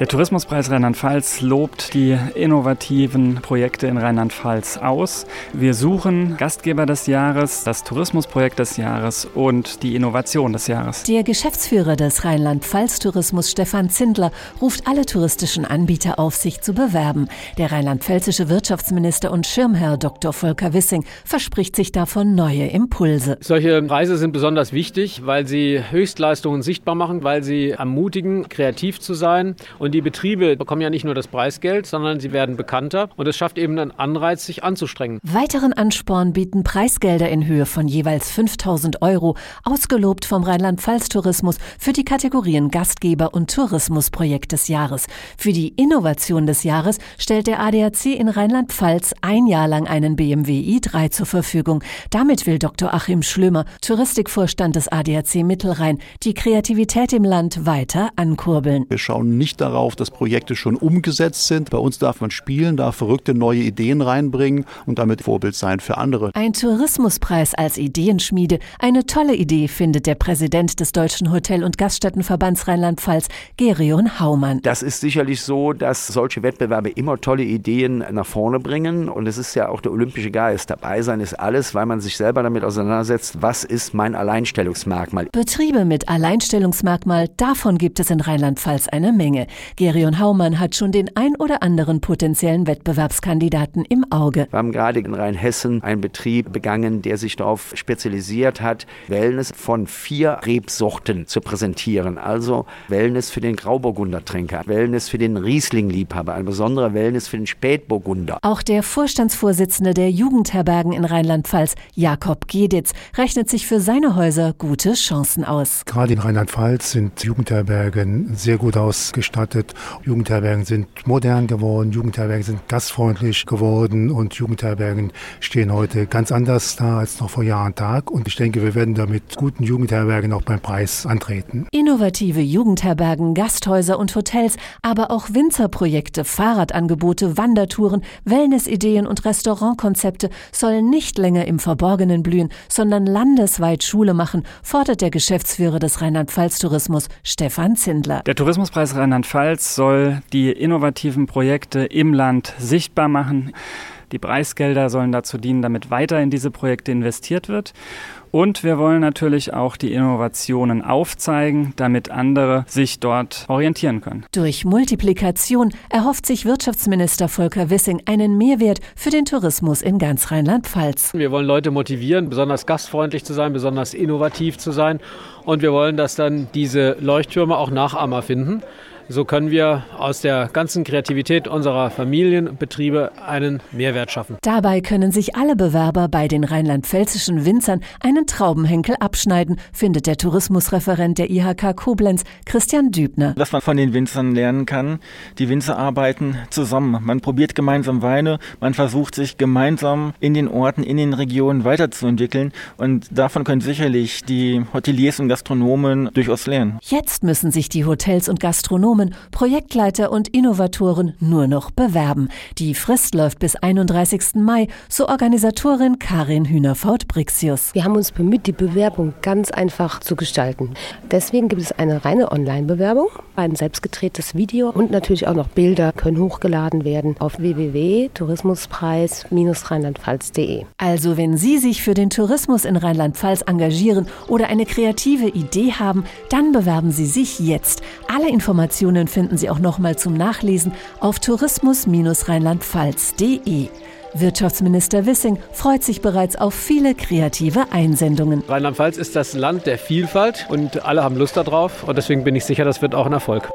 Der Tourismuspreis Rheinland-Pfalz lobt die innovativen Projekte in Rheinland-Pfalz aus. Wir suchen Gastgeber des Jahres, das Tourismusprojekt des Jahres und die Innovation des Jahres. Der Geschäftsführer des Rheinland-Pfalz Tourismus Stefan Zindler ruft alle touristischen Anbieter auf, sich zu bewerben. Der rheinland-pfälzische Wirtschaftsminister und Schirmherr Dr. Volker Wissing verspricht sich davon neue Impulse. Solche Preise sind besonders wichtig, weil sie Höchstleistungen sichtbar machen, weil sie ermutigen, kreativ zu sein und die Betriebe bekommen ja nicht nur das Preisgeld, sondern sie werden bekannter und es schafft eben einen Anreiz, sich anzustrengen. Weiteren Ansporn bieten Preisgelder in Höhe von jeweils 5000 Euro, ausgelobt vom Rheinland-Pfalz Tourismus für die Kategorien Gastgeber und Tourismusprojekt des Jahres. Für die Innovation des Jahres stellt der ADAC in Rheinland-Pfalz ein Jahr lang einen BMW i3 zur Verfügung. Damit will Dr. Achim Schlömer, Touristikvorstand des ADAC Mittelrhein, die Kreativität im Land weiter ankurbeln. Wir schauen nicht darauf, darauf, dass Projekte schon umgesetzt sind. Bei uns darf man spielen, darf verrückte neue Ideen reinbringen und damit Vorbild sein für andere. Ein Tourismuspreis als Ideenschmiede. Eine tolle Idee, findet der Präsident des Deutschen Hotel- und Gaststättenverbands Rheinland-Pfalz, Gerion Haumann. Das ist sicherlich so, dass solche Wettbewerbe immer tolle Ideen nach vorne bringen. Und es ist ja auch der olympische Geist. Dabei sein ist alles, weil man sich selber damit auseinandersetzt, was ist mein Alleinstellungsmerkmal. Betriebe mit Alleinstellungsmerkmal, davon gibt es in Rheinland-Pfalz eine Menge. Gerion Haumann hat schon den ein oder anderen potenziellen Wettbewerbskandidaten im Auge. Wir haben gerade in Rheinhessen einen Betrieb begangen, der sich darauf spezialisiert hat, Wellness von vier Rebsorten zu präsentieren. Also Wellness für den Grauburgunder-Trinker, Wellness für den Riesling-Liebhaber, ein besonderer Wellness für den Spätburgunder. Auch der Vorstandsvorsitzende der Jugendherbergen in Rheinland-Pfalz, Jakob Geditz, rechnet sich für seine Häuser gute Chancen aus. Gerade in Rheinland-Pfalz sind Jugendherbergen sehr gut ausgestattet gestaltet. Jugendherbergen sind modern geworden, Jugendherbergen sind gastfreundlich geworden und Jugendherbergen stehen heute ganz anders da als noch vor Jahr und Tag. Und ich denke, wir werden damit guten Jugendherbergen auch beim Preis antreten. Innovative Jugendherbergen, Gasthäuser und Hotels, aber auch Winzerprojekte, Fahrradangebote, Wandertouren, Wellnessideen und Restaurantkonzepte sollen nicht länger im Verborgenen blühen, sondern landesweit Schule machen, fordert der Geschäftsführer des Rheinland-Pfalz-Tourismus, Stefan Zindler. Der Tourismuspreis Rheinland-Pfalz Rheinland-Pfalz soll die innovativen Projekte im Land sichtbar machen. Die Preisgelder sollen dazu dienen, damit weiter in diese Projekte investiert wird. Und wir wollen natürlich auch die Innovationen aufzeigen, damit andere sich dort orientieren können. Durch Multiplikation erhofft sich Wirtschaftsminister Volker Wissing einen Mehrwert für den Tourismus in ganz Rheinland-Pfalz. Wir wollen Leute motivieren, besonders gastfreundlich zu sein, besonders innovativ zu sein. Und wir wollen, dass dann diese Leuchttürme auch Nachahmer finden. So können wir aus der ganzen Kreativität unserer Familienbetriebe einen Mehrwert schaffen. Dabei können sich alle Bewerber bei den rheinland-pfälzischen Winzern einen Traubenhenkel abschneiden, findet der Tourismusreferent der IHK Koblenz, Christian Dübner. Was man von den Winzern lernen kann, die Winzer arbeiten zusammen. Man probiert gemeinsam Weine, man versucht sich gemeinsam in den Orten, in den Regionen weiterzuentwickeln und davon können sicherlich die Hoteliers und Gastronomen durchaus lernen. Jetzt müssen sich die Hotels und Gastronomen Ökonomen, Projektleiter und Innovatoren nur noch bewerben. Die Frist läuft bis 31. Mai, so Organisatorin Karin Hühnerfaut-Brixius. Wir haben uns bemüht, die Bewerbung ganz einfach zu gestalten. Deswegen gibt es eine reine Online-Bewerbung, ein selbstgedrehtes Video und natürlich auch noch Bilder können hochgeladen werden auf www.tourismuspreis-rheinland-pfalz.de. Also wenn Sie sich für den Tourismus in Rheinland-Pfalz engagieren oder eine kreative Idee haben, dann bewerben Sie sich jetzt. Alle Informationen Informationen finden Sie auch nochmal zum Nachlesen auf tourismus-rheinland-pfalz.de. Wirtschaftsminister Wissing freut sich bereits auf viele kreative Einsendungen. Rheinland-Pfalz ist das Land der Vielfalt und alle haben Lust darauf und deswegen bin ich sicher, das wird auch ein Erfolg.